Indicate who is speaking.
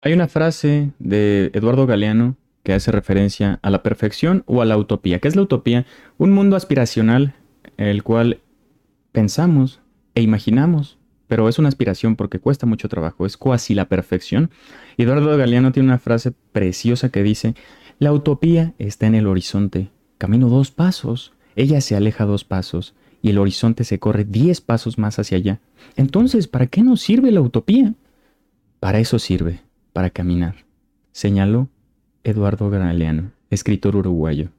Speaker 1: Hay una frase de Eduardo Galeano que hace referencia a la perfección o a la utopía. ¿Qué es la utopía? Un mundo aspiracional, el cual pensamos e imaginamos, pero es una aspiración porque cuesta mucho trabajo, es cuasi la perfección. Eduardo Galeano tiene una frase preciosa que dice, la utopía está en el horizonte, camino dos pasos, ella se aleja dos pasos y el horizonte se corre diez pasos más hacia allá. Entonces, ¿para qué nos sirve la utopía? Para eso sirve, para caminar, señaló Eduardo Galeano, escritor uruguayo.